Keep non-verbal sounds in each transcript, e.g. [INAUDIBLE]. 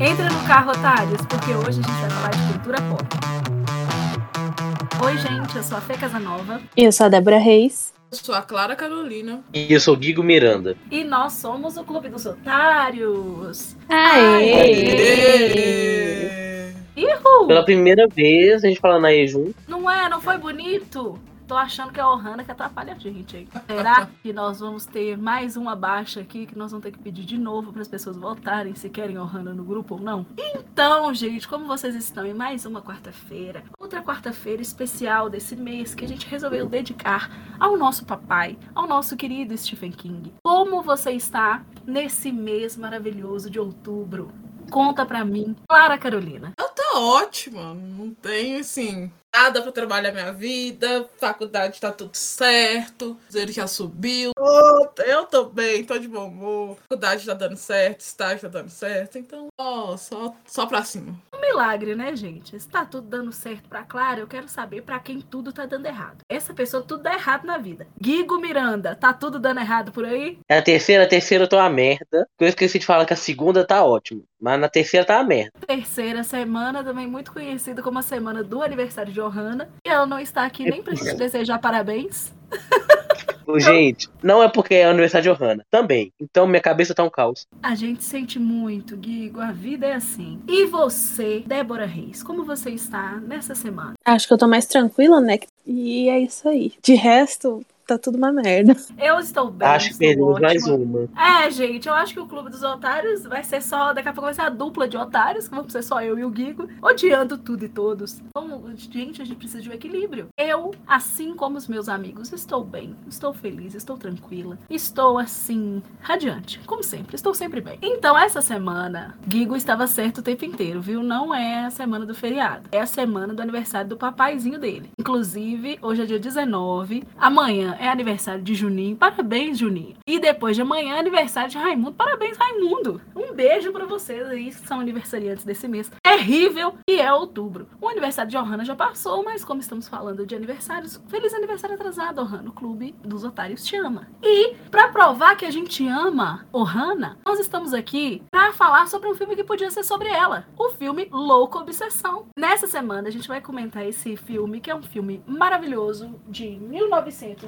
Entra no carro, otários, porque hoje a gente vai falar de cultura pop. Oi, gente, eu sou a Fê Casanova. E eu sou a Débora Reis. Eu sou a Clara Carolina. E eu sou o Guigo Miranda. E nós somos o Clube dos Otários. Aê! Ihu! Pela primeira vez, a gente falando aí junto. Não é? Não foi bonito? Tô achando que é a Ohana que atrapalha a gente aí. Será [LAUGHS] que nós vamos ter mais uma baixa aqui que nós vamos ter que pedir de novo para as pessoas voltarem se querem Ohana no grupo ou não? Então, gente, como vocês estão em mais uma quarta-feira, outra quarta-feira especial desse mês que a gente resolveu dedicar ao nosso papai, ao nosso querido Stephen King. Como você está nesse mês maravilhoso de outubro? Conta pra mim, Clara Carolina. Eu tô ótima. Não tenho, assim, nada pra trabalhar minha vida. Faculdade tá tudo certo. Ele já subiu. Ô, Eu tô bem, tô de bom humor. Faculdade tá dando certo, estágio tá dando certo. Então, ó, só, só pra cima. Um milagre, né, gente? Se tá tudo dando certo pra Clara, eu quero saber pra quem tudo tá dando errado. Essa pessoa tudo dá errado na vida. Guigo Miranda, tá tudo dando errado por aí? É a terceira, a terceira eu tô uma merda. Eu esqueci de falar que a segunda tá ótima. Mas na terceira tá uma merda. Terceira semana, também muito conhecida como a semana do aniversário de Johanna. E ela não está aqui nem pra te desejar parabéns. Gente, não é porque é aniversário de Johanna. Também. Então minha cabeça tá um caos. A gente sente muito, Guigo. A vida é assim. E você, Débora Reis, como você está nessa semana? Acho que eu tô mais tranquila, né? E é isso aí. De resto, tá tudo uma merda. Eu estou bem. Acho que perdemos mais uma. É, gente, eu acho que o Clube dos Otários vai ser só. Daqui a pouco vai ser a dupla de otários, que vão ser só eu e o Guigo, odiando tudo e todos. Então, gente, a gente precisa de um equilíbrio. Eu, assim como os meus amigos, estou bem, estou feliz, estou tranquila, estou assim, radiante, como sempre, estou sempre bem. Então, essa semana, Guigo estava certo o tempo inteiro, viu? Não é a semana do feriado, é a semana do aniversário do papaizinho dele. Inclusive, hoje é dia 19, amanhã é aniversário de Juninho. Parabéns, Juninho. E depois de amanhã é aniversário de Raimundo. Parabéns, Raimundo. Um beijo pra vocês aí que são aniversariantes desse mês terrível que é outubro. O aniversário de Ohana já passou, mas como estamos falando de aniversários, feliz aniversário atrasado, Ohana. O Clube dos Otários te ama. E pra provar que a gente ama Ohana, nós estamos aqui pra falar sobre um filme que podia ser sobre ela. O filme Louco Obsessão. Nessa semana a gente vai comentar esse filme, que é um filme maravilhoso de 1990,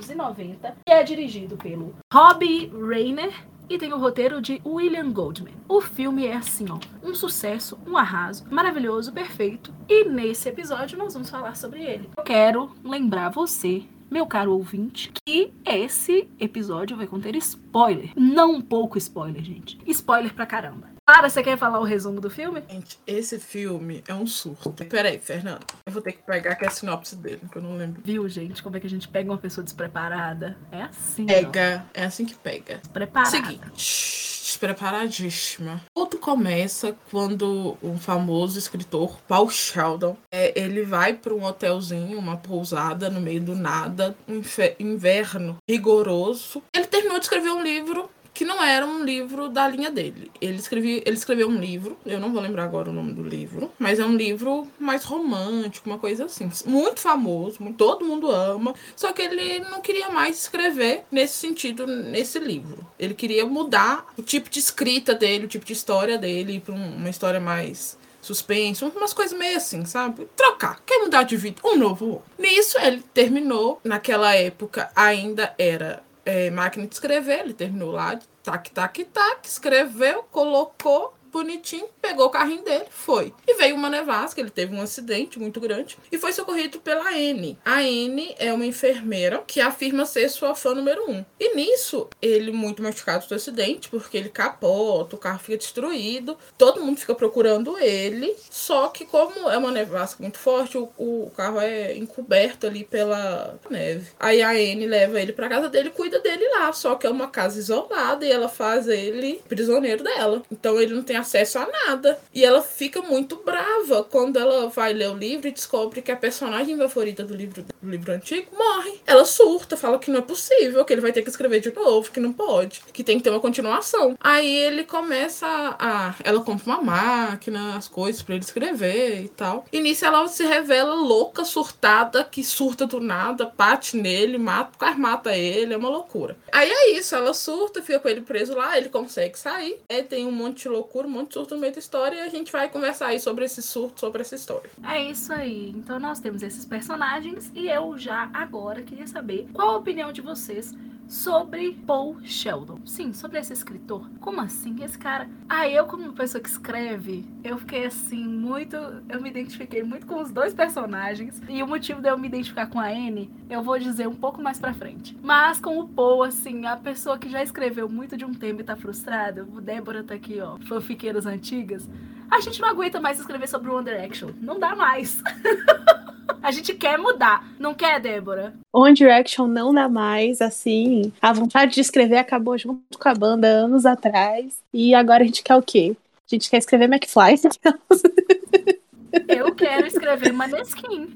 que é dirigido pelo Robbie Rayner e tem o roteiro de William Goldman. O filme é assim, ó, um sucesso, um arraso, maravilhoso, perfeito. E nesse episódio nós vamos falar sobre ele. Eu quero lembrar você, meu caro ouvinte, que esse episódio vai conter spoiler. Não pouco spoiler, gente. Spoiler pra caramba. Clara, você quer falar o resumo do filme? Gente, esse filme é um surto. Peraí, Fernando. Eu vou ter que pegar aqui a sinopse dele, que eu não lembro. Viu, gente, como é que a gente pega uma pessoa despreparada? É assim, ó. Pega. É assim que pega. Despreparada. Seguinte, despreparadíssima. Tudo começa quando um famoso escritor, Paul Sheldon, é, ele vai para um hotelzinho, uma pousada no meio do nada, um inverno rigoroso. Ele terminou de escrever um livro que não era um livro da linha dele. Ele, escrevi, ele escreveu um livro, eu não vou lembrar agora o nome do livro, mas é um livro mais romântico, uma coisa assim. Muito famoso, todo mundo ama. Só que ele não queria mais escrever nesse sentido, nesse livro. Ele queria mudar o tipo de escrita dele, o tipo de história dele, um- uma história mais suspense, umas coisas meio assim, sabe? Trocar, quer mudar de vida, um novo. Nisso ele terminou, naquela época ainda era é, máquina de escrever, ele terminou lá, tac, tac, tac, escreveu, colocou, bonitinho, pegou o carrinho dele, foi. E veio uma nevasca, ele teve um acidente muito grande e foi socorrido pela N. A N é uma enfermeira que afirma ser sua fã número um. E nisso, ele muito machucado do acidente, porque ele capota, o carro fica destruído, todo mundo fica procurando ele, só que como é uma nevasca muito forte, o, o carro é encoberto ali pela neve. Aí a N leva ele pra casa dele cuida dele lá, só que é uma casa isolada e ela faz ele prisioneiro dela. Então ele não tem acesso a nada. E ela fica muito brava quando ela vai ler o livro e descobre que a personagem favorita do livro, do livro antigo morre. Ela surta, fala que não é possível, que ele vai ter que escrever de novo, que não pode, que tem que ter uma continuação. Aí ele começa a. Ela compra uma máquina, as coisas pra ele escrever e tal. E nisso ela se revela louca, surtada, que surta do nada, bate nele, mata, quase mata ele, é uma loucura. Aí é isso, ela surta, fica com ele preso lá, ele consegue sair. Aí tem um monte de loucura, de surto no meio da história e a gente vai conversar aí sobre esse surto, sobre essa história. É isso aí. Então nós temos esses personagens e eu já agora queria saber qual a opinião de vocês sobre Paul Sheldon. Sim, sobre esse escritor. Como assim? Esse cara. Ah, eu, como pessoa que escreve, eu fiquei assim, muito. Eu me identifiquei muito com os dois personagens. E o motivo de eu me identificar com a Anne, eu vou dizer um pouco mais pra frente. Mas com o Paul, assim, a pessoa que já escreveu muito de um tema e tá frustrada, o Débora tá aqui, ó, fanfiqueiras antigas. A gente não aguenta mais escrever sobre o One Direction. Não dá mais. [LAUGHS] [LAUGHS] A gente quer mudar, não quer, Débora? One Direction não dá mais, assim. A vontade de escrever acabou junto com a banda anos atrás. E agora a gente quer o quê? A gente quer escrever McFly. [LAUGHS] Eu quero escrever Maneskin.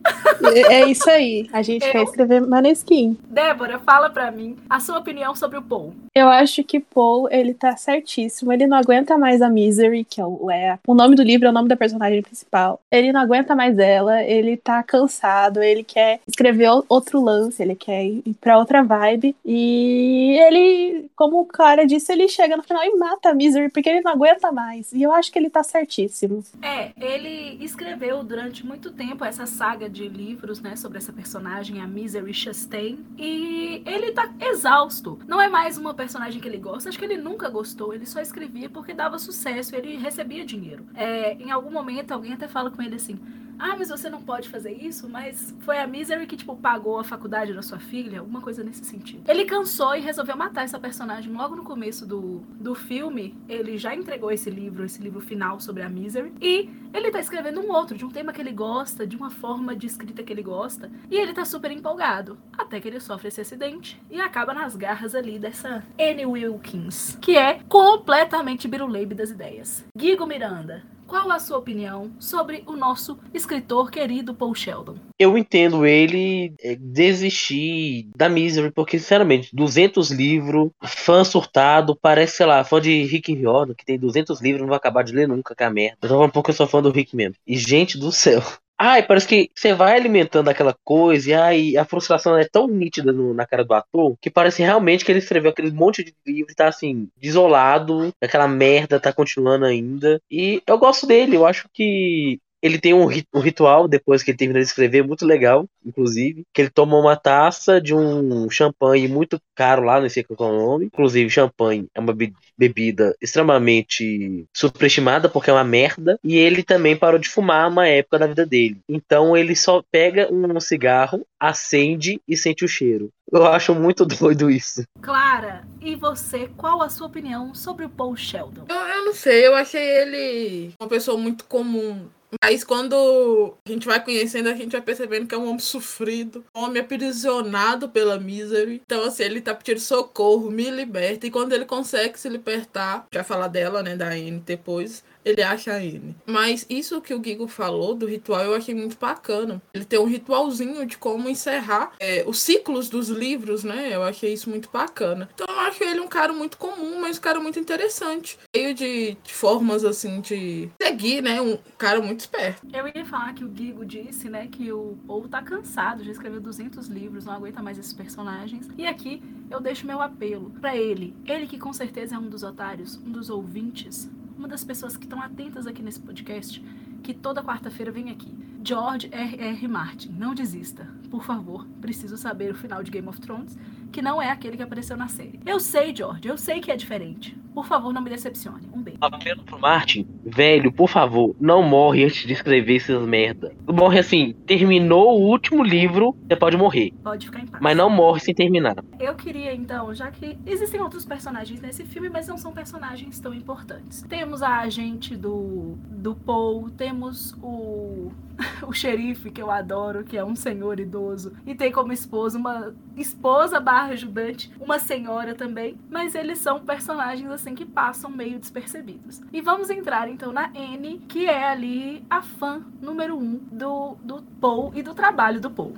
É isso aí. A gente Eu- quer escrever Maneskin. Débora, fala pra mim a sua opinião sobre o Paul. Eu acho que Paul, ele tá certíssimo. Ele não aguenta mais a Misery, que é o, é o nome do livro, é o nome da personagem principal. Ele não aguenta mais ela, ele tá cansado, ele quer escrever outro lance, ele quer ir pra outra vibe. E ele, como o cara disse, ele chega no final e mata a Misery, porque ele não aguenta mais. E eu acho que ele tá certíssimo. É, ele escreveu durante muito tempo essa saga de livros, né, sobre essa personagem, a Misery Chastain, e ele tá exausto. Não é mais uma personagem que ele gosta, acho que ele nunca gostou, ele só escrevia porque dava sucesso, ele recebia dinheiro. É, em algum momento alguém até fala com ele assim: "Ah, mas você não pode fazer isso, mas foi a Misery que tipo pagou a faculdade da sua filha", alguma coisa nesse sentido. Ele cansou e resolveu matar essa personagem logo no começo do, do filme. Ele já entregou esse livro, esse livro final sobre a Misery, e ele tá escrevendo um outro, de um tema que ele gosta, de uma forma de escrita que ele gosta, e ele tá super empolgado. Até que ele sofre esse acidente e acaba nas garras ali dessa Annie Wilkins, que é completamente biruleibe das ideias. Guigo Miranda, qual a sua opinião sobre o nosso escritor querido Paul Sheldon? Eu entendo ele é, desistir da Misery, porque, sinceramente, 200 livros, fã surtado, parece, sei lá, fã de Rick Riordan, que tem 200 livros, não vai acabar de ler nunca, que é a merda. Eu tô falando porque eu sou fã do Rick mesmo. E, gente do céu. Ai, parece que você vai alimentando aquela coisa e ai, a frustração é tão nítida no- na cara do ator que parece realmente que ele escreveu aquele monte de livro e tá assim, desolado, aquela merda tá continuando ainda. E eu gosto dele, eu acho que ele tem um, ri- um ritual depois que ele termina de escrever, muito legal, inclusive, que ele toma uma taça de um champanhe muito caro lá, não sei qual é o nome. Inclusive, champanhe é uma be- bebida extremamente superestimada porque é uma merda. E ele também parou de fumar uma época da vida dele. Então ele só pega um cigarro, acende e sente o cheiro. Eu acho muito [LAUGHS] doido isso. Clara, e você, qual a sua opinião sobre o Paul Sheldon? Eu, eu não sei, eu achei ele uma pessoa muito comum. Mas quando a gente vai conhecendo, a gente vai percebendo que é um homem sofrido, um homem aprisionado pela misery. Então, assim, ele tá pedindo socorro, me liberta. E quando ele consegue se libertar, já falar dela, né, da Anne depois, ele acha Anne. Mas isso que o Gigo falou do ritual, eu achei muito bacana. Ele tem um ritualzinho de como encerrar é, os ciclos dos livros, né? Eu achei isso muito bacana. Então, eu acho ele um cara muito comum, mas um cara muito interessante. Cheio de, de formas, assim, de seguir, né? Um cara muito esperto. Eu ia falar que o Gigo disse, né, que o Paul tá cansado, já escreveu 200 livros, não aguenta mais esses personagens. E aqui eu deixo meu apelo pra ele. Ele que com certeza é um dos otários, um dos ouvintes, uma das pessoas que estão atentas aqui nesse podcast, que toda quarta-feira vem aqui. George R. R. Martin, não desista. Por favor, preciso saber o final de Game of Thrones, que não é aquele que apareceu na série. Eu sei, George, eu sei que é diferente. Por favor, não me decepcione. Um. Apelo pro Martin, velho, por favor, não morre antes de escrever essas merda. Morre assim, terminou o último livro, você pode morrer. Pode ficar em paz. Mas não morre sem terminar. Eu queria, então, já que existem outros personagens nesse filme, mas não são personagens tão importantes. Temos a agente do, do Paul, temos o, [LAUGHS] o xerife, que eu adoro, que é um senhor idoso, e tem como esposa uma esposa barra ajudante, uma senhora também, mas eles são personagens, assim, que passam meio despercebidos. E vamos entrar, então, na Anne, que é ali a fã número um do, do Paul e do trabalho do Paul.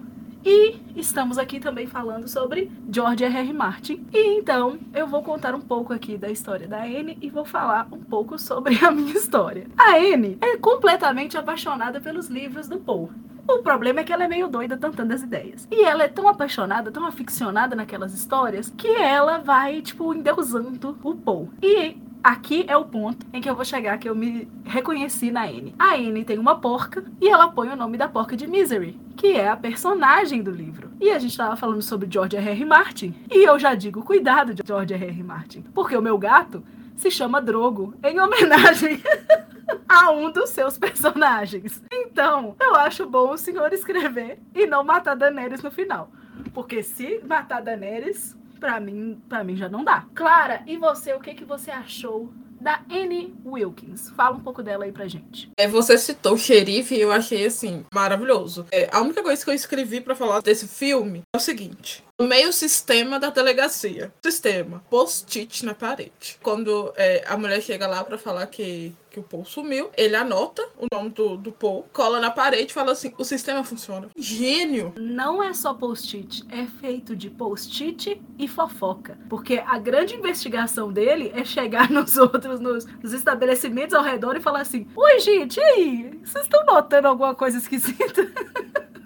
E estamos aqui também falando sobre George R. R. Martin. E então eu vou contar um pouco aqui da história da Anne e vou falar um pouco sobre a minha história. A Anne é completamente apaixonada pelos livros do Poe. O problema é que ela é meio doida tentando as ideias. E ela é tão apaixonada, tão aficionada naquelas histórias, que ela vai, tipo, endeusando o Poe. E aqui é o ponto em que eu vou chegar que eu me reconheci na Anne. A Anne tem uma porca e ela põe o nome da porca de Misery, que é a personagem do livro. E a gente estava falando sobre George R. R. Martin, e eu já digo cuidado de George R. R. Martin, porque o meu gato se chama Drogo, em homenagem [LAUGHS] a um dos seus personagens. Então, eu acho bom o senhor escrever e não matar Daenerys no final. Porque se matar Daenerys, pra mim, pra mim já não dá. Clara, e você, o que, que você achou da Annie Wilkins. Fala um pouco dela aí pra gente. É, você citou o xerife e eu achei assim maravilhoso. É, a única coisa que eu escrevi para falar desse filme é o seguinte: no meio sistema da delegacia. Sistema. Post-it na parede. Quando é, a mulher chega lá para falar que, que o Paul sumiu, ele anota o nome do, do Paul, cola na parede e fala assim: o sistema funciona. Gênio! Não é só post-it, é feito de post-it e fofoca. Porque a grande investigação dele é chegar [LAUGHS] nos outros, nos, nos estabelecimentos ao redor e falar assim: Oi, gente, e aí? Vocês estão notando alguma coisa esquisita? [LAUGHS]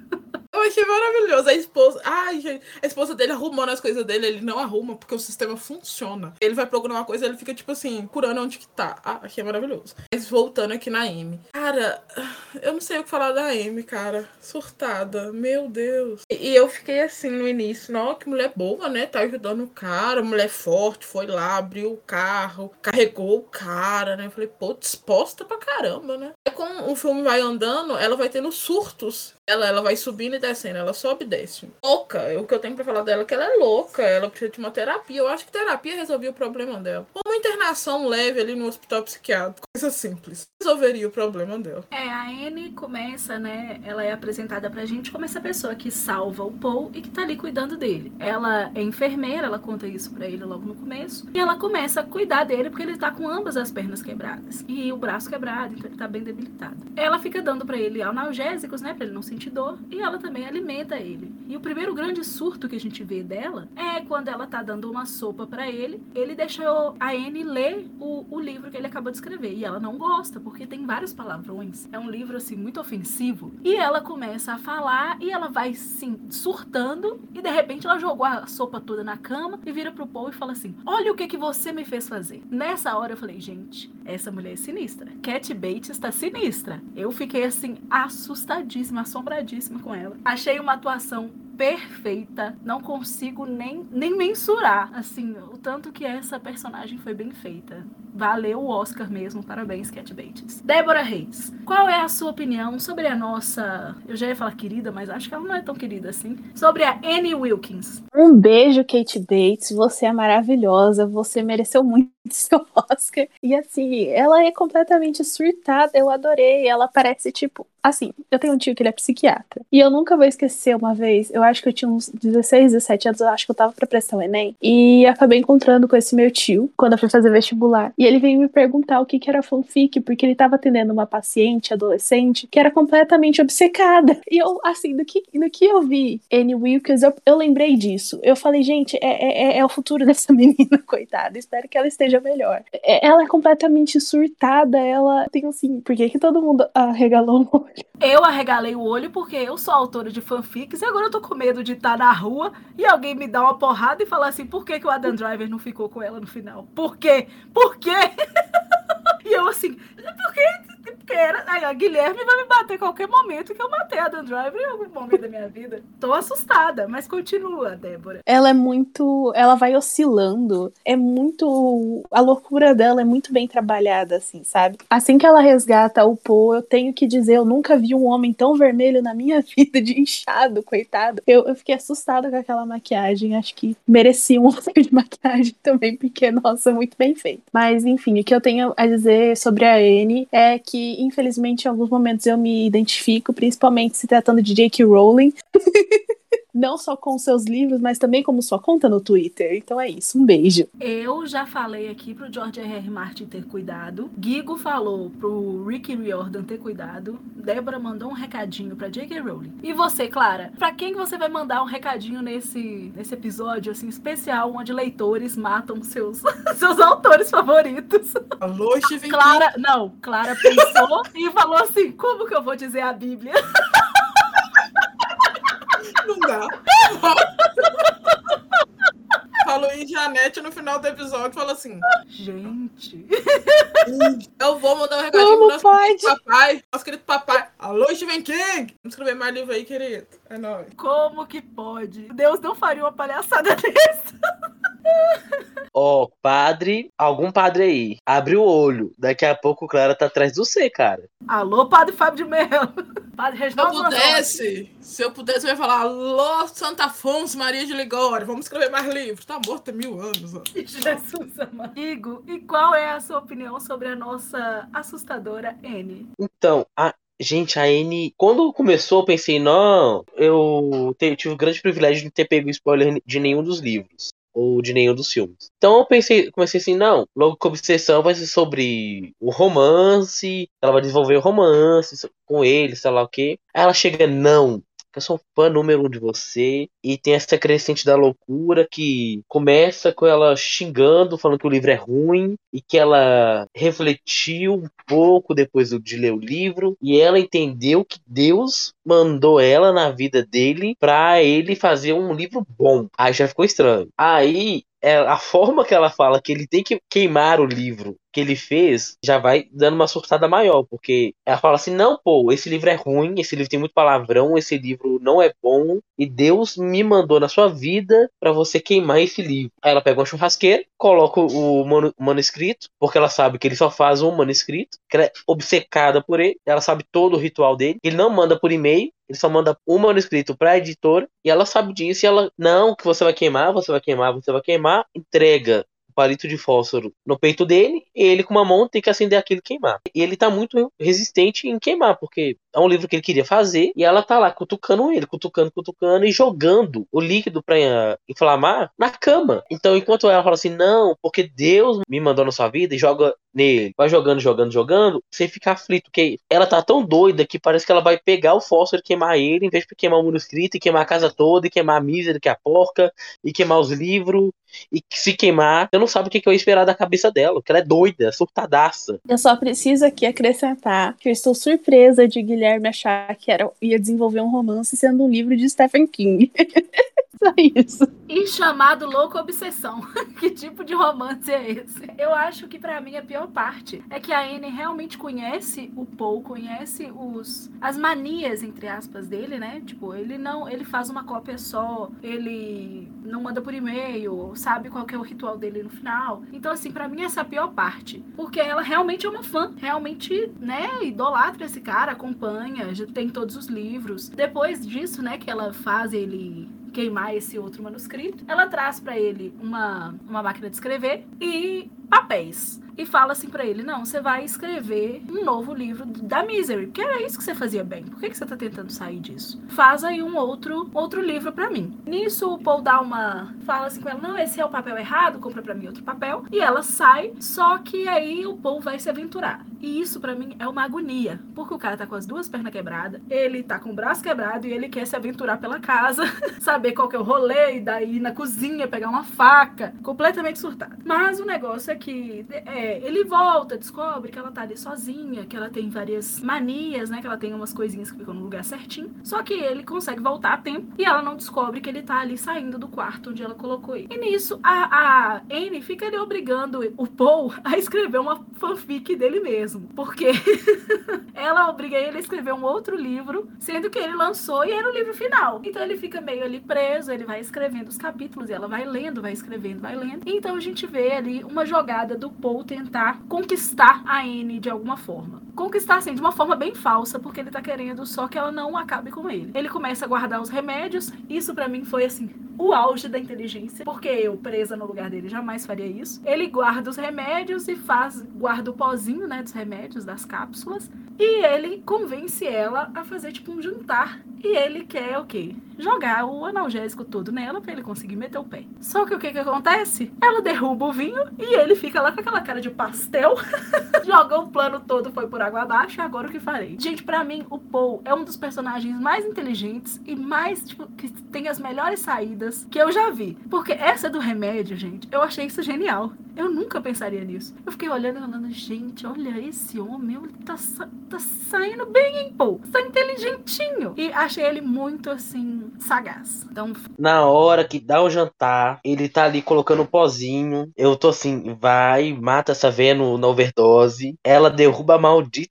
Eu achei maravilhoso. A esposa. Ai, gente. A esposa dele arrumando as coisas dele, ele não arruma porque o sistema funciona. Ele vai programar uma coisa, ele fica, tipo assim, curando onde que tá. Ah, achei maravilhoso. Mas voltando aqui na Amy. Cara, eu não sei o que falar da Amy, cara. Surtada. Meu Deus. E, e eu fiquei assim no início. Não, que mulher boa, né? Tá ajudando o cara. Mulher forte, foi lá, abriu o carro, carregou o cara, né? Eu falei, pô, disposta pra caramba, né? É como o filme vai andando, ela vai tendo surtos. Ela, ela vai subindo e descendo, ela sobe e desce. Louca, o que eu tenho pra falar dela é que ela é louca, ela precisa de uma terapia. Eu acho que terapia resolvia o problema dela. Uma internação leve ali no hospital psiquiátrico, coisa simples, resolveria o problema dela. É, a Anne começa, né? Ela é apresentada pra gente como essa pessoa que salva o Paul e que tá ali cuidando dele. Ela é enfermeira, ela conta isso pra ele logo no começo. E ela começa a cuidar dele porque ele tá com ambas as pernas quebradas e o braço quebrado, então ele tá bem debilitado. Ela fica dando pra ele analgésicos, né? Pra ele não sentir dor. E ela também alimenta ele. E o primeiro grande surto que a gente vê dela é quando ela tá dando uma sopa para ele. Ele deixou a Anne ler o, o livro que ele acabou de escrever. E ela não gosta, porque tem vários palavrões. É um livro, assim, muito ofensivo. E ela começa a falar e ela vai, sim, surtando. E de repente ela jogou a sopa toda na cama e vira pro Paul e fala assim: Olha o que, que você me fez fazer. Nessa hora eu falei, gente, essa mulher é sinistra. Cat Bates está sinistra. Eu fiquei assim, assustadíssima, assombradíssima com ela. Achei uma atuação perfeita. Não consigo nem, nem mensurar, assim, o tanto que essa personagem foi bem feita. Valeu o Oscar mesmo. Parabéns, Cat Bates. Débora Reis, qual é a sua opinião sobre a nossa. Eu já ia falar querida, mas acho que ela não é tão querida assim. Sobre a Annie Wilkins. Um beijo, Kate Bates. Você é maravilhosa. Você mereceu muito [LAUGHS] seu Oscar. E assim, ela é completamente surtada. Eu adorei. Ela parece tipo. Assim, eu tenho um tio que ele é psiquiatra. E eu nunca vou esquecer uma vez. Eu acho que eu tinha uns 16, 17 anos. Eu acho que eu tava pra prestar o Enem. E acabei encontrando com esse meu tio quando eu fui fazer vestibular. E ele veio me perguntar o que, que era fanfic, porque ele tava atendendo uma paciente adolescente que era completamente obcecada. E eu, assim, do que, do que eu vi Annie Wilkins, eu, eu lembrei disso. Eu falei, gente, é, é, é o futuro [LAUGHS] dessa menina, coitada. Espero que ela esteja melhor. É, ela é completamente surtada. Ela tem assim, por que, que todo mundo arregalou o olho? Eu arregalei o olho porque eu sou autora de fanfics e agora eu tô com medo de estar na rua e alguém me dar uma porrada e falar assim: por que, que o Adam Driver não ficou com ela no final? Por quê? Por quê? [LAUGHS] e eu assim, por quê? Porque era. Aí, a Guilherme vai me bater a qualquer momento que eu matei a Dan Driver em algum momento da minha vida. Tô assustada, mas continua, Débora. Ela é muito. Ela vai oscilando. É muito. A loucura dela é muito bem trabalhada, assim, sabe? Assim que ela resgata o Poe, eu tenho que dizer, eu nunca vi um homem tão vermelho na minha [LAUGHS] vida, de inchado, coitado. Eu, eu fiquei assustada com aquela maquiagem. Acho que merecia um [LAUGHS] Oscar de maquiagem também, porque, nossa, muito bem feito. Mas, enfim, o que eu tenho a dizer sobre a Anne é que, infelizmente, em alguns momentos eu me identifico, principalmente se tratando de J.K. Rowling. [LAUGHS] Não só com seus livros, mas também como sua conta no Twitter. Então é isso, um beijo. Eu já falei aqui pro George R. R. Martin ter cuidado. Gigo falou pro Rick Riordan ter cuidado. Débora mandou um recadinho pra J.K. Rowling. E você, Clara? Pra quem você vai mandar um recadinho nesse, nesse episódio, assim, especial, onde leitores matam seus, [LAUGHS] seus autores favoritos? Alô, Stephen Clara, não, Clara pensou e falou assim: como que eu vou dizer a Bíblia? [LAUGHS] Não dá. Halloween Janete no final do episódio fala assim: Gente. Eu vou mandar um recadinho Como pro nosso pode? querido papai. Nosso querido papai. Alô, Stephen King! Vamos escrever mais livro aí, querido. É nóis. Como que pode? Deus não faria uma palhaçada [LAUGHS] dessa. Ó, padre, algum padre aí, abre o olho. Daqui a pouco o Clara tá atrás do C, cara. Alô, Padre Fábio de Mello. [LAUGHS] Padre Se eu Reginaldo pudesse, se eu pudesse, eu ia falar: Alô, Santa Afonso Maria de Ligório. Vamos escrever mais livros. Tá morto há mil anos, ó. [LAUGHS] Jesus amado. Igor, e qual é a sua opinião sobre a nossa assustadora N? Então, a. Gente, a N. Quando começou, eu pensei, não, eu te- tive o grande privilégio de não ter pego spoiler de nenhum dos livros. Ou de nenhum dos filmes. Então eu pensei, comecei assim, não, logo que obsessão vai ser sobre o romance, ela vai desenvolver o romance com ele, sei lá o quê. Aí ela chega, não, eu sou fã número um de você. E tem essa crescente da loucura que começa com ela xingando, falando que o livro é ruim. E que ela refletiu um pouco depois de ler o livro. E ela entendeu que Deus mandou ela na vida dele pra ele fazer um livro bom. Aí já ficou estranho. Aí é, a forma que ela fala que ele tem que queimar o livro que ele fez já vai dando uma surtada maior, porque ela fala assim: não, pô, esse livro é ruim, esse livro tem muito palavrão, esse livro não é bom, e Deus me mandou na sua vida pra você queimar esse livro. Aí ela pega uma churrasqueira, coloca o manu- manuscrito, porque ela sabe que ele só faz um manuscrito, que ela é obcecada por ele, ela sabe todo o ritual dele, ele não manda por e-mail. Ele só manda um manuscrito pra editora e ela sabe disso e ela, não, que você vai queimar, você vai queimar, você vai queimar, entrega o palito de fósforo no peito dele, e ele com uma mão tem que acender aquilo e queimar. E ele tá muito resistente em queimar, porque é um livro que ele queria fazer, e ela tá lá cutucando ele, cutucando, cutucando, e jogando o líquido pra eh, inflamar na cama. Então, enquanto ela fala assim, não, porque Deus me mandou na sua vida, e joga nele, vai jogando, jogando, jogando, você fica aflito, porque ela tá tão doida que parece que ela vai pegar o fósforo e queimar ele, em vez de queimar o manuscrito, e queimar a casa toda, e queimar a mísera, que é a porca, e queimar os livros, e que se queimar, você não sabe o que que eu ia esperar da cabeça dela, porque ela é doida, surtadaça. Eu só preciso aqui acrescentar que eu estou surpresa de Guilherme achar que era, ia desenvolver um romance sendo um livro de Stephen King. [LAUGHS] Só isso. E chamado Louco Obsessão. [LAUGHS] que tipo de romance é esse? Eu acho que pra mim a pior parte é que a Anne realmente conhece o Paul, conhece os as manias entre aspas dele, né? Tipo, ele não, ele faz uma cópia só, ele não manda por e-mail, sabe qual que é o ritual dele no final. Então assim, pra mim essa é a pior parte, porque ela realmente é uma fã, realmente, né, idolatra esse cara, acompanha, já tem todos os livros. Depois disso, né, que ela faz ele queimar esse outro manuscrito, ela traz pra ele uma, uma máquina de escrever e papéis. E fala assim pra ele: Não, você vai escrever um novo livro da Misery, porque era isso que você fazia bem. Por que, que você tá tentando sair disso? Faz aí um outro, outro livro pra mim. Nisso, o Paul dá uma. Fala assim com ela: Não, esse é o papel errado, compra pra mim outro papel. E ela sai, só que aí o Paul vai se aventurar. E isso pra mim é uma agonia, porque o cara tá com as duas pernas quebradas, ele tá com o braço quebrado e ele quer se aventurar pela casa, [LAUGHS] saber qual que é o rolê, e daí na cozinha pegar uma faca, completamente surtado. Mas o negócio é que é, ele volta, descobre que ela tá ali sozinha, que ela tem várias manias, né? Que ela tem umas coisinhas que ficam no lugar certinho. Só que ele consegue voltar a tempo e ela não descobre que ele tá ali saindo do quarto onde ela colocou ele. E nisso, a, a Anne fica ali obrigando o Paul a escrever uma fanfic dele mesmo. Porque [LAUGHS] ela obriga ele a escrever um outro livro, sendo que ele lançou e era o livro final. Então ele fica meio ali preso, ele vai escrevendo os capítulos e ela vai lendo, vai escrevendo, vai lendo. Então a gente vê ali uma jogada do Paul tentar conquistar a Anne de alguma forma. Conquistar, assim, de uma forma bem falsa, porque ele tá querendo só que ela não acabe com ele. Ele começa a guardar os remédios, isso pra mim foi assim, o auge da inteligência, porque eu, presa no lugar dele, jamais faria isso. Ele guarda os remédios e faz, guarda o pozinho, né, dos remédios, das cápsulas, e ele convence ela a fazer tipo um jantar. E ele quer o quê? Jogar o analgésico todo nela pra ele conseguir meter o pé. Só que o que que acontece? Ela derruba o vinho e ele fica lá com aquela cara de pastel. [LAUGHS] Jogou o plano todo, foi por água abaixo. Agora o que farei? Gente, pra mim, o Paul é um dos personagens mais inteligentes e mais, tipo, que tem as melhores saídas que eu já vi. Porque essa do remédio, gente, eu achei isso genial. Eu nunca pensaria nisso. Eu fiquei olhando e falando, gente, olha esse homem, ele tá, tá saindo bem, hein, pô? Tá inteligentinho. E achei ele muito, assim, sagaz. Então... Na hora que dá o jantar, ele tá ali colocando um pozinho. Eu tô assim, vai, mata essa véia no, na overdose. Ela derruba a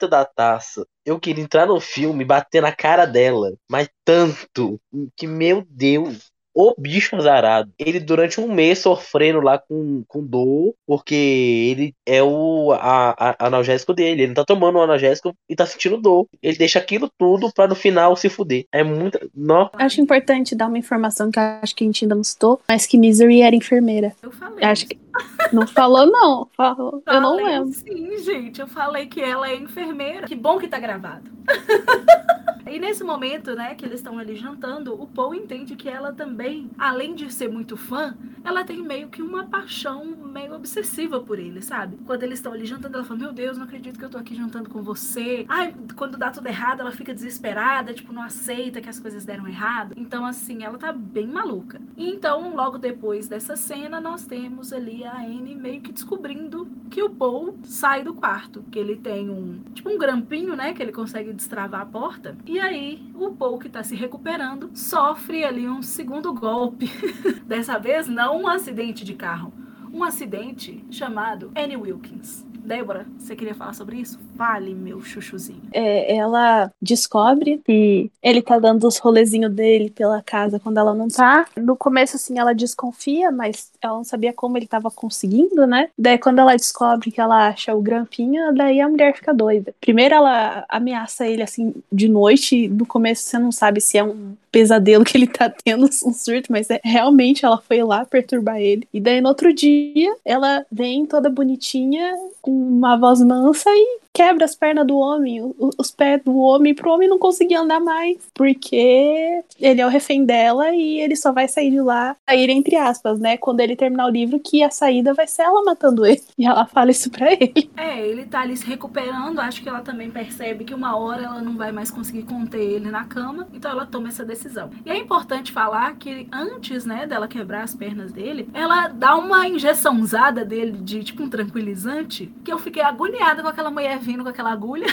da taça. Eu queria entrar no filme e bater na cara dela. Mas tanto que, meu Deus, o bicho azarado. Ele durante um mês sofrendo lá com, com dor, porque ele é o a, a, analgésico dele. Ele não tá tomando o analgésico e tá sentindo dor. Ele deixa aquilo tudo pra no final se fuder. É muito. Não. Acho importante dar uma informação que acho que a gente ainda não citou, mas que Misery era enfermeira. Eu falei. Acho que. Não falou, não. Falou. eu não lembro. Sim, gente. Eu falei que ela é enfermeira. Que bom que tá gravado. [LAUGHS] E nesse momento, né, que eles estão ali jantando, o Paul entende que ela também, além de ser muito fã, ela tem meio que uma paixão meio obsessiva por ele, sabe? Quando eles estão ali jantando, ela fala: Meu Deus, não acredito que eu tô aqui jantando com você. Ai, quando dá tudo errado, ela fica desesperada, tipo, não aceita que as coisas deram errado. Então, assim, ela tá bem maluca. E então, logo depois dessa cena, nós temos ali a Anne meio que descobrindo que o Paul sai do quarto, que ele tem um, tipo, um grampinho, né, que ele consegue destravar a porta. E e aí, o Paul, que está se recuperando, sofre ali um segundo golpe. [LAUGHS] Dessa vez, não um acidente de carro, um acidente chamado Annie Wilkins. Débora, você queria falar sobre isso? Fale, meu chuchuzinho. É, ela descobre que ele tá dando os rolezinhos dele pela casa quando ela não tá. No começo, assim, ela desconfia, mas ela não sabia como ele tava conseguindo, né? Daí, quando ela descobre que ela acha o grampinho, daí a mulher fica doida. Primeiro, ela ameaça ele, assim, de noite. No começo, você não sabe se é um pesadelo que ele tá tendo, [LAUGHS] um surto, mas é, realmente ela foi lá perturbar ele. E daí, no outro dia, ela vem toda bonitinha, com uma voz mansa e quebra as pernas do homem, os pés do homem, pro homem não conseguir andar mais, porque ele é o refém dela e ele só vai sair de lá, sair entre aspas, né? Quando ele terminar o livro, que a saída vai ser ela matando ele. [LAUGHS] E ela fala isso pra ele. É, ele tá ali se recuperando, acho que ela também percebe que uma hora ela não vai mais conseguir conter ele na cama, então ela toma essa decisão. E é importante falar que antes, né, dela quebrar as pernas dele, ela dá uma injeçãozada dele de tipo um tranquilizante, que eu fiquei agoniada com aquela mulher vindo com aquela agulha.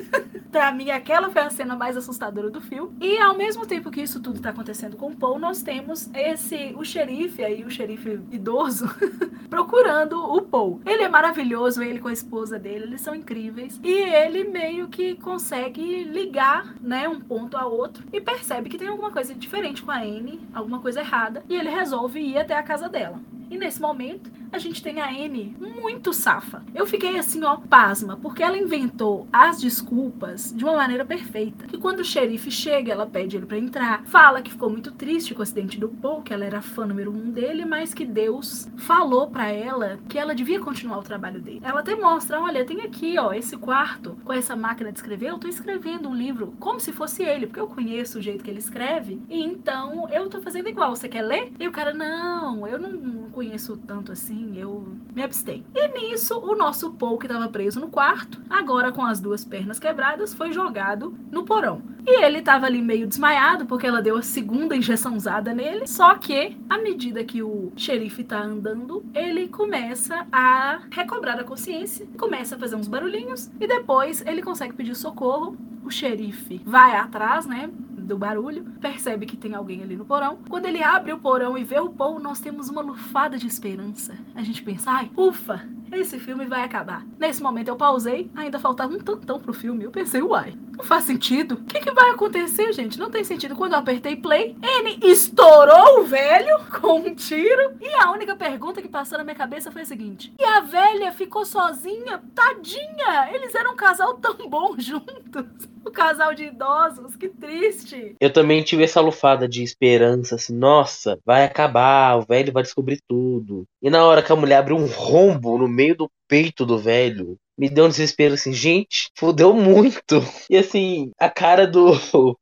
[LAUGHS] pra mim, aquela foi a cena mais assustadora do filme. E ao mesmo tempo que isso tudo tá acontecendo com o Paul, nós temos esse, o xerife aí, o xerife idoso, [LAUGHS] procurando o Paul. Ele é maravilhoso, ele com a esposa dele, eles são incríveis. E ele meio que consegue ligar, né, um ponto a outro e percebe que tem alguma coisa diferente com a Anne, alguma coisa errada, e ele resolve ir até a casa dela. E nesse momento, a gente tem a Anne muito safa. Eu fiquei assim, ó, pasma, porque ela inventou as desculpas de uma maneira perfeita. Que quando o xerife chega, ela pede ele para entrar, fala que ficou muito triste com o acidente do Paul, que ela era fã número um dele, mas que Deus falou para ela que ela devia continuar o trabalho dele. Ela até mostra, olha, tem aqui, ó, esse quarto com essa máquina de escrever, eu tô escrevendo um livro como se fosse ele, porque eu conheço o jeito que ele escreve, e então eu tô fazendo igual. Você quer ler? E o cara, não, eu não conheço tanto assim eu me abstenho. E nisso, o nosso Paul, que estava preso no quarto, agora com as duas pernas quebradas, foi jogado no porão. E ele estava ali meio desmaiado, porque ela deu a segunda injeçãozada nele. Só que, à medida que o xerife tá andando, ele começa a recobrar a consciência, começa a fazer uns barulhinhos, e depois ele consegue pedir socorro. O xerife vai atrás, né? Do barulho, percebe que tem alguém ali no porão. Quando ele abre o porão e vê o Paul, nós temos uma lufada de esperança. A gente pensa, ai, ufa, esse filme vai acabar. Nesse momento eu pausei, ainda faltava um tantão pro filme. Eu pensei, uai, não faz sentido. O que, que vai acontecer, gente? Não tem sentido. Quando eu apertei play, ele estourou o velho [LAUGHS] com um tiro. E a única pergunta que passou na minha cabeça foi a seguinte: e a velha ficou sozinha? Tadinha! Eles eram um casal tão bom [LAUGHS] juntos. O casal de idosos, que triste. Eu também tive essa lufada de esperança, assim, nossa, vai acabar, o velho vai descobrir tudo. E na hora que a mulher abre um rombo no meio do peito do velho, me deu um desespero assim, gente, fudeu muito. [LAUGHS] E assim, a cara do,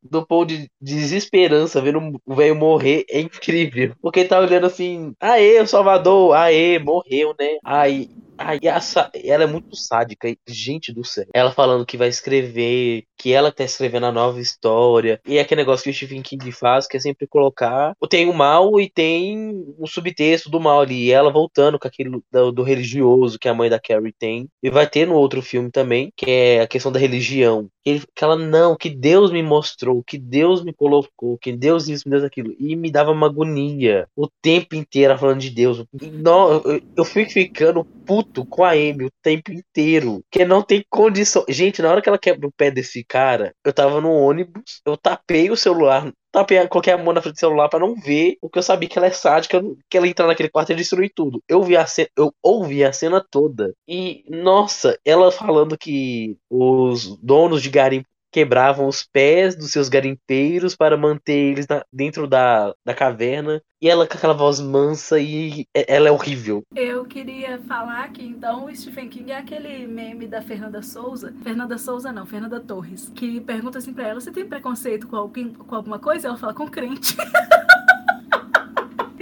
do Paul de desesperança vendo o velho morrer é incrível. Porque ele tá olhando assim, aê, o Salvador, aê, morreu, né? Aí Aí essa, ela é muito sádica, gente do céu. Ela falando que vai escrever que ela tá escrevendo a nova história. E é aquele negócio que o Stephen King faz, que é sempre colocar. Tem o mal e tem o subtexto do mal ali. E ela voltando com aquilo do, do religioso que a mãe da Carrie tem. E vai ter no outro filme também, que é a questão da religião. Que, que ela, não, que Deus me mostrou, que Deus me colocou, que Deus isso, Deus aquilo. E me dava uma agonia o tempo inteiro falando de Deus. Não, eu, eu fico ficando puto com a Amy o tempo inteiro. Que não tem condição. Gente, na hora que ela quebra o pé desse cara, eu tava no ônibus, eu tapei o celular tapei, a mão na frente do celular para não ver, porque eu sabia que ela é sádica, que ela entrar naquele quarto e destruir tudo. Eu vi a cena, eu ouvi a cena toda. E, nossa, ela falando que os donos de garimpo quebravam os pés dos seus garimpeiros para manter eles na, dentro da, da caverna. E ela com aquela voz mansa e ela é horrível. Eu queria falar que então o Stephen King é aquele meme da Fernanda Souza. Fernanda Souza não, Fernanda Torres. Que pergunta assim pra ela: você tem preconceito com, alguém, com alguma coisa? Ela fala com crente. [LAUGHS]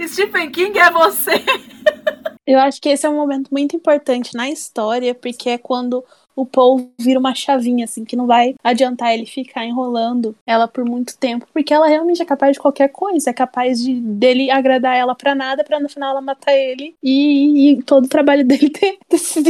Stephen King é você. Eu acho que esse é um momento muito importante na história, porque é quando o Paul vira uma chavinha, assim, que não vai adiantar ele ficar enrolando ela por muito tempo, porque ela realmente é capaz de qualquer coisa, é capaz de dele agradar ela pra nada, pra no final ela matar ele e, e todo o trabalho [LAUGHS] dele ter, ter sido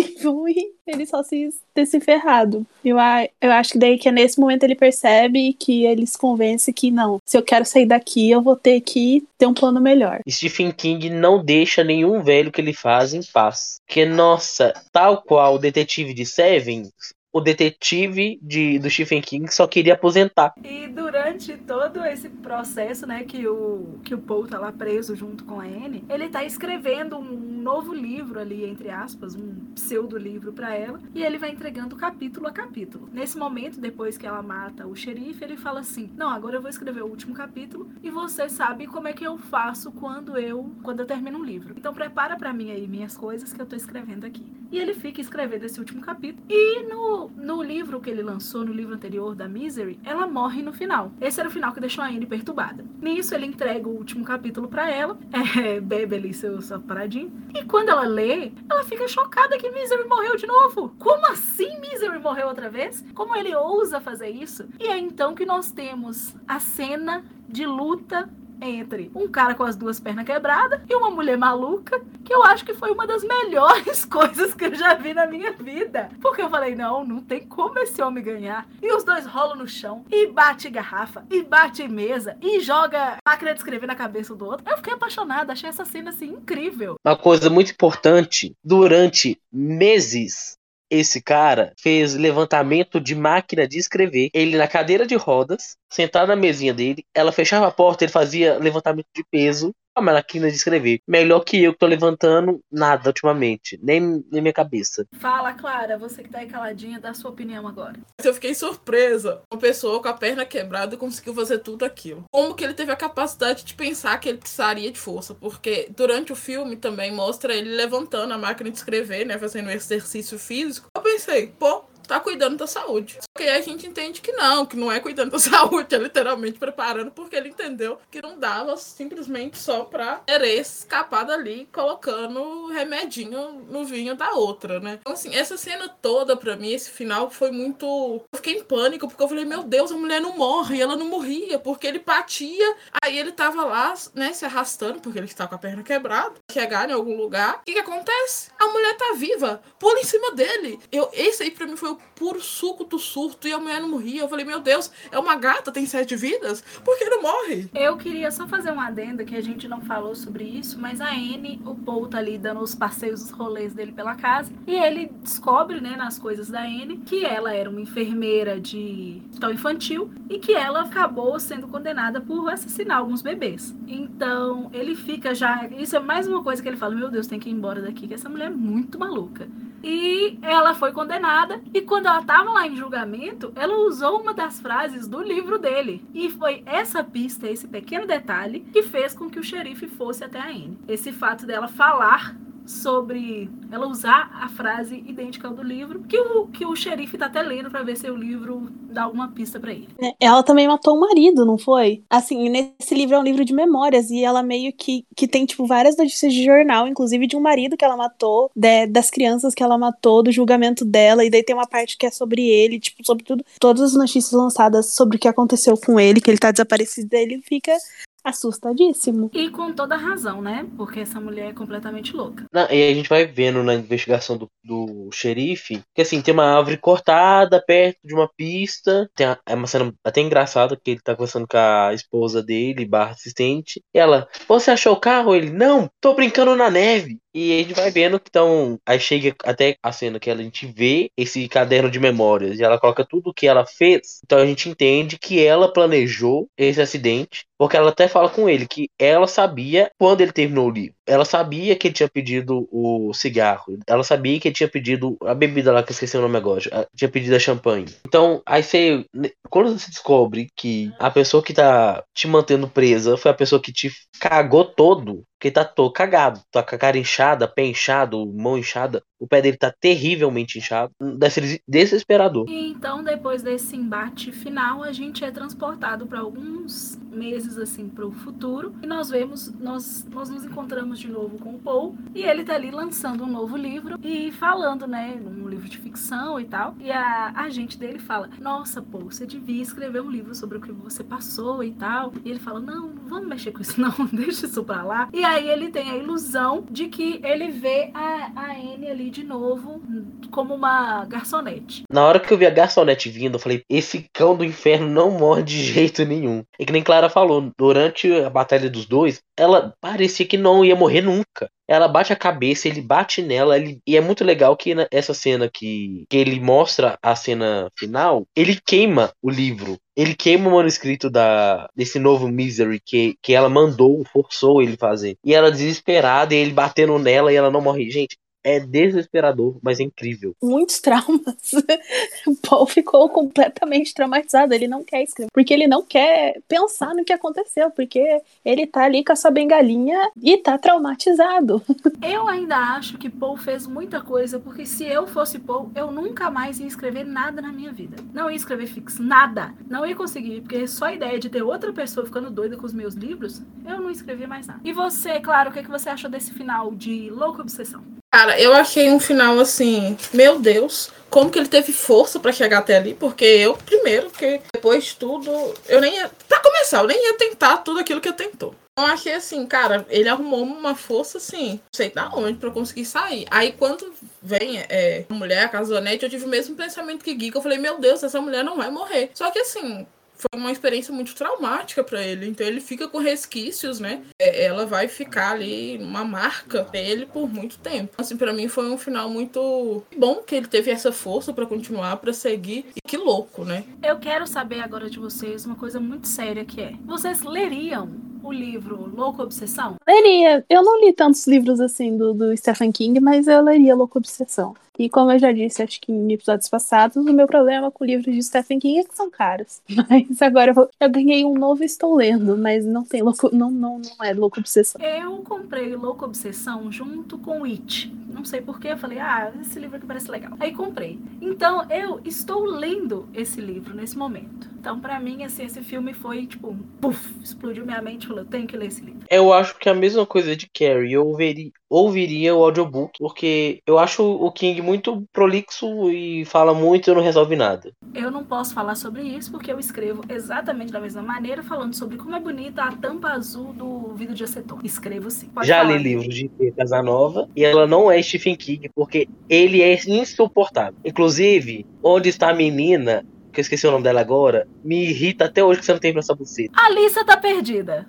ele só se ter se ferrado. Eu, eu acho que daí que é nesse momento ele percebe que ele se convence que não, se eu quero sair daqui, eu vou ter que ter um plano melhor. Stephen King não deixa nenhum velho que ele faz em paz. Que, nossa, tal qual o detetive de Seven, o detetive de, do Stephen King só queria aposentar. E durante todo esse processo, né, que o, que o Paul tá lá preso junto com a Anne, ele tá escrevendo um novo livro ali, entre aspas, um pseudo-livro para ela, e ele vai entregando capítulo a capítulo. Nesse momento, depois que ela mata o xerife, ele fala assim: "Não, agora eu vou escrever o último capítulo e você sabe como é que eu faço quando eu quando eu termino um livro. Então prepara para mim aí minhas coisas que eu tô escrevendo aqui". E ele fica escrevendo esse último capítulo. E no no, livro que ele lançou, no livro anterior da Misery, ela morre no final. Esse era o final que deixou a Anne perturbada. Nisso, ele entrega o último capítulo para ela, é, [LAUGHS] bebe ali seu, seu paradinho, e quando ela lê, ela fica chocada que Misery morreu de novo. Como assim Misery morreu outra vez? Como ele ousa fazer isso? E é então que nós temos a cena de luta entre um cara com as duas pernas quebradas e uma mulher maluca, que eu acho que foi uma das [LAUGHS] melhores coisas que eu já vi na minha vida. Porque eu falei, não, não tem como esse homem ganhar. E os dois rolam no chão, e bate garrafa, e bate mesa, e joga máquina de escrever na cabeça do outro. Eu fiquei apaixonada, achei essa cena assim incrível. Uma coisa muito importante, durante meses esse cara fez levantamento de máquina de escrever. Ele na cadeira de rodas, sentado na mesinha dele, ela fechava a porta, ele fazia levantamento de peso a máquina de escrever. Melhor que eu que tô levantando nada ultimamente. Nem, nem minha cabeça. Fala, Clara, você que tá aí caladinha, dá sua opinião agora. Eu fiquei surpresa. Uma pessoa com a perna quebrada conseguiu fazer tudo aquilo. Como que ele teve a capacidade de pensar que ele precisaria de força? Porque durante o filme também mostra ele levantando a máquina de escrever, né? Fazendo exercício físico. Eu pensei, pô, tá cuidando da saúde. Só que aí a gente entende que não, que não é cuidando da [LAUGHS] saúde, é literalmente preparando, porque ele entendeu que não dava simplesmente só pra querer escapar dali colocando remedinho no vinho da outra, né? Então, assim, essa cena toda, pra mim, esse final foi muito. Eu fiquei em pânico, porque eu falei, meu Deus, a mulher não morre, ela não morria, porque ele batia, aí ele tava lá, né, se arrastando, porque ele está com a perna quebrada, chegar em algum lugar. O que, que acontece? A mulher tá viva, pula em cima dele. Eu, esse aí pra mim foi o puro suco do surto e a mulher não morria. Eu falei, meu Deus, é uma gata, tem sete vidas? Por que não morre? Eu queria só fazer um adendo que a gente não falou sobre isso, mas a Anne, o Paul tá ali dando os passeios, os rolês dele pela casa, e ele descobre, né, nas coisas da Anne, que ela era uma enfermeira de hospital infantil e que ela acabou sendo condenada por assassinar alguns bebês. Então, ele fica já. Isso é mais uma coisa que ele fala: Meu Deus, tem que ir embora daqui, que essa mulher é muito maluca. E ela foi condenada. E quando ela estava lá em julgamento, ela usou uma das frases do livro dele. E foi essa pista, esse pequeno detalhe, que fez com que o xerife fosse até a Anne. Esse fato dela falar sobre ela usar a frase idêntica ao do livro, que o, que o xerife tá até lendo pra ver se o livro dá alguma pista para ele. É, ela também matou o marido, não foi? Assim, nesse livro é um livro de memórias e ela meio que, que tem, tipo, várias notícias de jornal, inclusive de um marido que ela matou, de, das crianças que ela matou, do julgamento dela, e daí tem uma parte que é sobre ele, tipo, sobre tudo, todas as notícias lançadas sobre o que aconteceu com ele, que ele tá desaparecido, ele fica assustadíssimo. E com toda razão, né? Porque essa mulher é completamente louca. Não, e a gente vai vendo na investigação do, do xerife que assim, tem uma árvore cortada perto de uma pista. Tem a, é uma cena até engraçada que ele tá conversando com a esposa dele, barra assistente. E ela, você achou o carro? Ele, não, tô brincando na neve. E a gente vai vendo que então. Aí chega até a cena que a gente vê esse caderno de memórias e ela coloca tudo o que ela fez. Então a gente entende que ela planejou esse acidente. Porque ela até fala com ele que ela sabia quando ele terminou o livro. Ela sabia que tinha pedido o cigarro. Ela sabia que tinha pedido a bebida lá, que eu esqueci o nome agora. Tinha pedido a champanhe. Então, aí você. Quando você descobre que a pessoa que tá te mantendo presa foi a pessoa que te cagou todo, porque tá todo cagado. Tá com a cara inchada, pé inchado, mão inchada. O pé dele tá terrivelmente inchado. Deve ser desesperador. E então, depois desse embate final, a gente é transportado para alguns meses assim para o futuro e nós vemos nós nós nos encontramos de novo com o Paul e ele tá ali lançando um novo livro e falando né um livro de ficção e tal e a agente dele fala nossa Paul você devia escrever um livro sobre o que você passou e tal e ele fala não vamos mexer com isso [LAUGHS] não deixa isso para lá e aí ele tem a ilusão de que ele vê a, a Anne ali de novo como uma garçonete. Na hora que eu vi a garçonete vindo, eu falei: esse cão do inferno não morre de jeito nenhum. E que nem Clara falou, durante a batalha dos dois, ela parecia que não ia morrer nunca. Ela bate a cabeça, ele bate nela, ele... e é muito legal que essa cena que, que ele mostra a cena final, ele queima o livro. Ele queima o manuscrito da, desse novo Misery que, que ela mandou, forçou ele fazer. E ela desesperada, e ele batendo nela e ela não morre. Gente, é desesperador, mas é incrível. Muitos traumas. [LAUGHS] o Paul ficou completamente traumatizado. Ele não quer escrever. Porque ele não quer pensar no que aconteceu. Porque ele tá ali com a sua bengalinha e tá traumatizado. [LAUGHS] Eu ainda acho que Paul fez muita coisa. Porque se eu fosse Paul, eu nunca mais ia escrever nada na minha vida. Não ia escrever fixo, nada. Não ia conseguir. Porque só a ideia de ter outra pessoa ficando doida com os meus livros, eu não escrevia mais nada. E você, claro, o que, é que você achou desse final de Louca Obsessão? Cara, eu achei um final assim, meu Deus, como que ele teve força para chegar até ali, porque eu, primeiro, porque depois de tudo, eu nem ia. Pra começar, eu nem ia tentar tudo aquilo que eu tentou. Eu achei assim, cara, ele arrumou uma força assim, não sei da onde, pra conseguir sair. Aí quando vem é, a mulher, a casonete, eu tive o mesmo pensamento que Giga. Eu falei, meu Deus, essa mulher não vai morrer. Só que assim, foi uma experiência muito traumática para ele. Então ele fica com resquícios, né? É, ela vai ficar ali uma marca dele por muito tempo. Assim, para mim foi um final muito bom que ele teve essa força para continuar, para seguir. E que louco, né? Eu quero saber agora de vocês uma coisa muito séria que é: vocês leriam o livro Louco Obsessão? Leria. Eu não li tantos livros assim do, do Stephen King, mas eu leria Louco Obsessão. E como eu já disse, acho que em episódios passados, o meu problema com livros de Stephen King é que são caros. [LAUGHS] Mas agora eu, eu ganhei um novo e estou lendo, mas não tem louco, não, não, não é Louco Obsessão. Eu comprei Louco Obsessão junto com It. Não sei porquê, eu falei, ah, esse livro aqui parece legal. Aí comprei. Então eu estou lendo esse livro nesse momento. Então, para mim, assim, esse filme foi tipo, puf, explodiu minha mente. Falei, eu tenho que ler esse livro. Eu acho que é a mesma coisa de Carrie. Eu ouviria, ouviria o audiobook, porque eu acho o King muito prolixo e fala muito e não resolve nada. Eu não posso falar sobre isso porque eu escrevo exatamente da mesma maneira, falando sobre como é bonita a tampa azul do vidro de aceton. Escrevo sim. Pode Já li livros de Casanova e ela não é Stephen King porque ele é insuportável. Inclusive, Onde está a menina que eu esqueci o nome dela agora, me irrita até hoje que você não tem pra essa buceta. A Alissa tá perdida.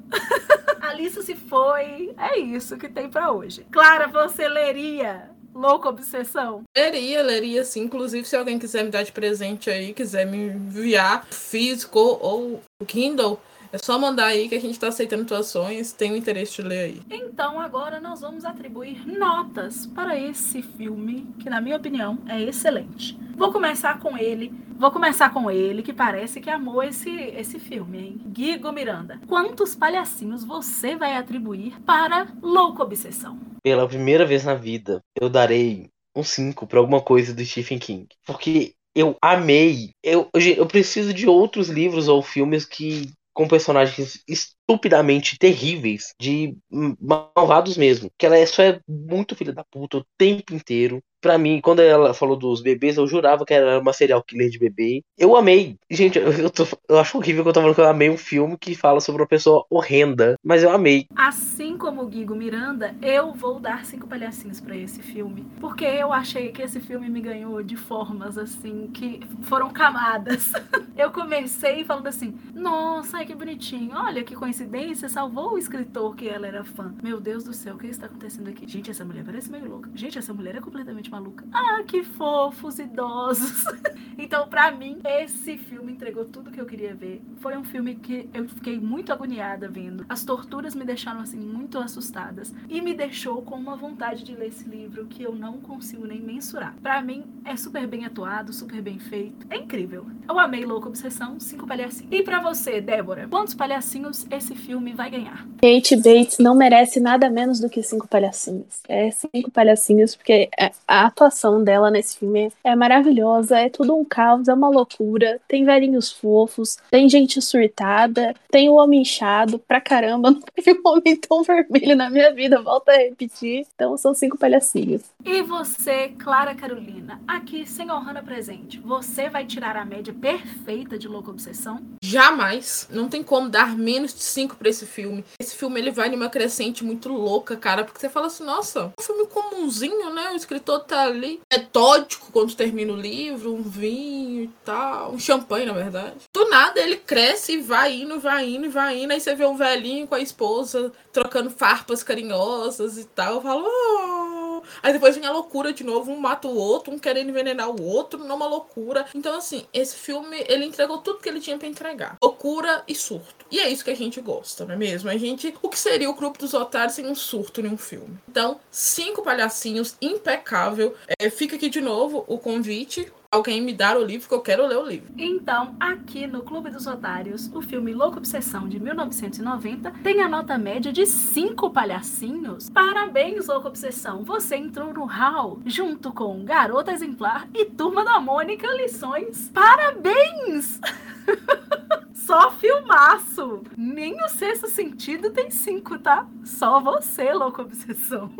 a [LAUGHS] Alissa se foi. É isso que tem para hoje. Clara, você leria Louca Obsessão? Leria, leria sim. Inclusive, se alguém quiser me dar de presente aí, quiser me enviar físico ou Kindle, é só mandar aí que a gente está aceitando doações, tem o interesse de ler aí. Então agora nós vamos atribuir notas para esse filme, que na minha opinião é excelente. Vou começar com ele. Vou começar com ele, que parece que amou esse, esse filme, hein? Guigo Miranda. Quantos palhacinhos você vai atribuir para Louco Obsessão? pela primeira vez na vida, eu darei um 5 pra alguma coisa do Stephen King. Porque eu amei. Eu, eu, eu preciso de outros livros ou filmes que com personagens estupidamente terríveis, de malvados mesmo. Que ela é, só é muito filha da puta o tempo inteiro pra mim, quando ela falou dos bebês, eu jurava que era uma serial killer de bebê. Eu amei. Gente, eu, eu, tô, eu acho horrível que eu tô falando que eu amei um filme que fala sobre uma pessoa horrenda, mas eu amei. Assim como o Guigo Miranda, eu vou dar cinco palhacinhos para esse filme. Porque eu achei que esse filme me ganhou de formas, assim, que foram camadas. [LAUGHS] eu comecei falando assim, nossa, que bonitinho. Olha que coincidência, salvou o escritor que ela era fã. Meu Deus do céu, o que está acontecendo aqui? Gente, essa mulher parece meio louca. Gente, essa mulher é completamente maluca. Ah, que fofos, idosos. [LAUGHS] então, para mim, esse filme entregou tudo que eu queria ver. Foi um filme que eu fiquei muito agoniada vendo. As torturas me deixaram, assim, muito assustadas. E me deixou com uma vontade de ler esse livro que eu não consigo nem mensurar. Para mim, é super bem atuado, super bem feito. É incrível. Eu amei Louca Obsessão, cinco palhacinhos. E para você, Débora, quantos palhacinhos esse filme vai ganhar? Kate Bates não merece nada menos do que cinco palhacinhos. É cinco palhacinhos, porque a a atuação dela nesse filme é maravilhosa, é tudo um caos, é uma loucura. Tem velhinhos fofos, tem gente surtada, tem o homem inchado pra caramba. [LAUGHS] Não teve um homem tão vermelho na minha vida, volta a repetir. Então são cinco palhacinhos. E você, Clara Carolina, aqui sem Ohana presente, você vai tirar a média perfeita de Louca Obsessão? Jamais. Não tem como dar menos de cinco pra esse filme. Esse filme ele vai numa crescente muito louca, cara, porque você fala assim, nossa, um filme comumzinho, né? O escritor tá ali metódico quando termina o livro, um vinho e tal, um champanhe, na verdade. Do nada ele cresce e vai indo, vai indo, vai indo. Aí você vê um velhinho com a esposa trocando farpas carinhosas e tal. Eu falo, oh. Aí depois vem a loucura de novo, um mata o outro, um querendo envenenar o outro, numa loucura. Então, assim, esse filme, ele entregou tudo que ele tinha para entregar. Loucura e surto. E é isso que a gente gosta, não é mesmo? A gente. O que seria o grupo dos otários sem um surto em um filme? Então, cinco palhacinhos, impecável. É, fica aqui de novo o convite alguém me dar o livro que eu quero ler o livro. Então, aqui no Clube dos Otários, o filme Louca Obsessão de 1990 tem a nota média de 5 palhacinhos. Parabéns, Louca Obsessão! Você entrou no hall junto com Garota Exemplar e Turma da Mônica Lições. Parabéns! [LAUGHS] [LAUGHS] Só filmaço! Nem o sexto sentido tem cinco, tá? Só você, louca obsessão.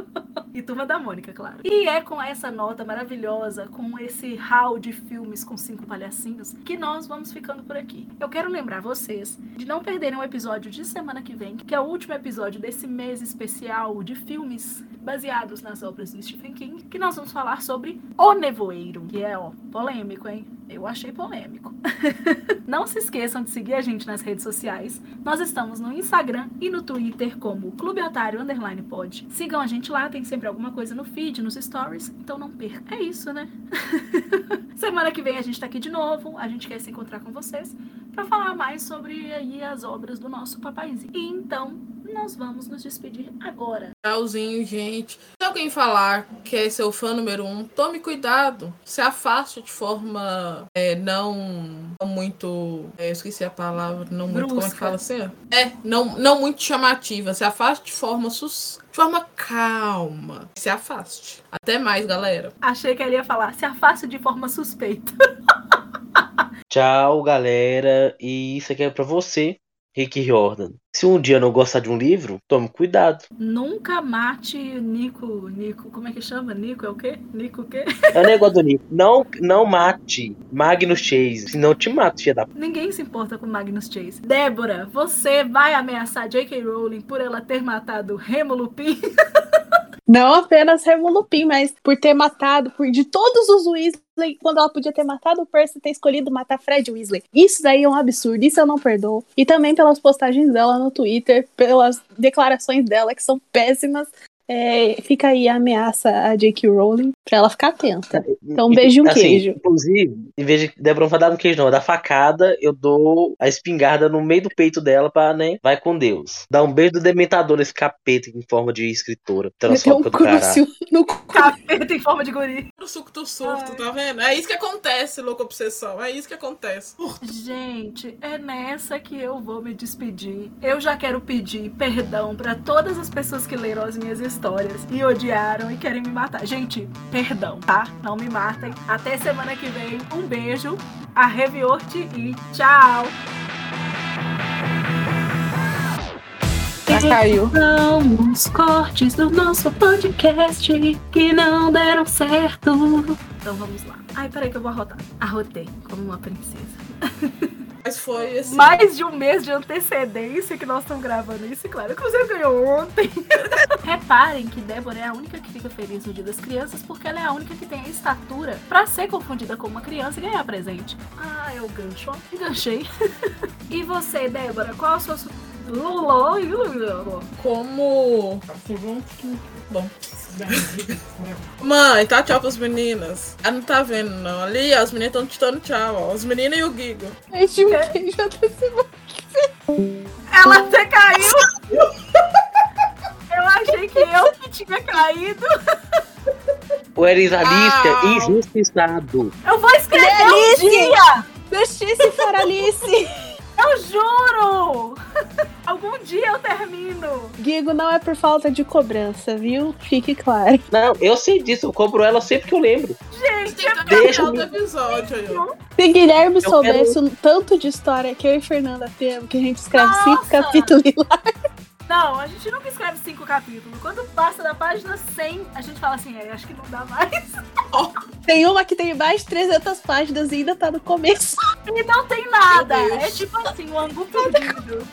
[LAUGHS] e turma da Mônica, claro. E é com essa nota maravilhosa, com esse hall de filmes com cinco palhacinhos, que nós vamos ficando por aqui. Eu quero lembrar vocês de não perderem o episódio de semana que vem, que é o último episódio desse mês especial de filmes baseados nas obras do Stephen King, que nós vamos falar sobre O Nevoeiro, que é, ó, polêmico, hein? Eu achei polêmico. [LAUGHS] não se esqueçam de seguir a gente nas redes sociais. Nós estamos no Instagram e no Twitter como Clube Otário Underline Pod. Sigam a gente lá, tem sempre alguma coisa no feed, nos stories, então não perca. É isso, né? [LAUGHS] Semana que vem a gente tá aqui de novo, a gente quer se encontrar com vocês para falar mais sobre aí as obras do nosso papaizinho. E então, nós vamos nos despedir agora. Tchauzinho, gente. Se alguém falar que é seu fã número um, tome cuidado. Se afaste de forma é, não, muito. É, eu esqueci a palavra. Não muito. Brusca. Como é que fala assim? É, não, não muito chamativa. Se afaste de forma sus, de forma calma. Se afaste. Até mais, galera. Achei que ele ia falar, se afaste de forma suspeita. [LAUGHS] Tchau, galera. E isso aqui é pra você Rick Jordan. Se um dia não gostar de um livro, tome cuidado. Nunca mate Nico. Nico, como é que chama? Nico é o quê? Nico o quê? É o negócio do Nico. Não, não mate Magnus Chase, senão te mato, filha da. Ninguém se importa com Magnus Chase. Débora, você vai ameaçar J.K. Rowling por ela ter matado Remo Lupin? [LAUGHS] Não apenas Remo Lupin, mas por ter matado, por de todos os Weasley, quando ela podia ter matado o Percy, ter escolhido matar Fred Weasley. Isso daí é um absurdo, isso eu não perdoo. E também pelas postagens dela no Twitter, pelas declarações dela que são péssimas. É, fica aí a ameaça a J.K. Rowling. Pra ela ficar atenta. Então, um beijo e um Assim, queijo. Inclusive, em vez de Débora não vai dar um queijo, não, da facada, eu dou a espingarda no meio do peito dela pra, né? Vai com Deus. Dá um beijo do dementador nesse capeta em forma de escritora. Meteu um Transfóbica do caralho. crucio [LAUGHS] no. Capeta em forma de guri. O suco do surto, Ai. tá vendo? É isso que acontece, louca obsessão. É isso que acontece. Gente, é nessa que eu vou me despedir. Eu já quero pedir perdão pra todas as pessoas que leram as minhas histórias e odiaram e querem me matar. Gente, perdão, tá? Não me matem. Até semana que vem. Um beijo. A Reviorte e tchau. Já caiu. São os cortes do nosso podcast que não deram certo. Então vamos lá. Ai, peraí que eu vou arrotar. Arrotei como uma princesa. [LAUGHS] Mas foi assim. Mais de um mês de antecedência que nós estamos gravando isso, e claro. Inclusive ganhou ontem. [LAUGHS] Reparem que Débora é a única que fica feliz no Dia das Crianças porque ela é a única que tem a estatura pra ser confundida com uma criança e ganhar presente. Ah, eu gancho. Enganchei. [LAUGHS] e você, Débora, qual a sua. Como. Bom. Mãe, tá tchau pras meninas. Ela não tá vendo, não. Ali, ó, as meninas estão te dando tchau, ó. Os meninos e o Gigo. E um queijo até semana. Ela até caiu! Eu achei que eu que tinha caído. O Elisalice Ah. injustiçado. Eu vou escrever um Delícia! dia! Justiça para Alice! Eu juro! Algum dia eu termino. Guigo não é por falta de cobrança, viu? Fique claro. Não, eu sei disso, eu cobro ela sempre que eu lembro. Gente, Tem que Deixa o episódio aí. Se Guilherme Eu soubesse o tanto de história que eu e Fernanda temos, que a gente escreve cinco Nossa! capítulos lá. não, a gente nunca escreve cinco capítulos. Quando passa da página 100, a gente fala assim, é, acho que não dá mais. [LAUGHS] Tem uma que tem mais de 300 páginas e ainda tá no começo. E não tem nada. É tipo assim, um angu perdido.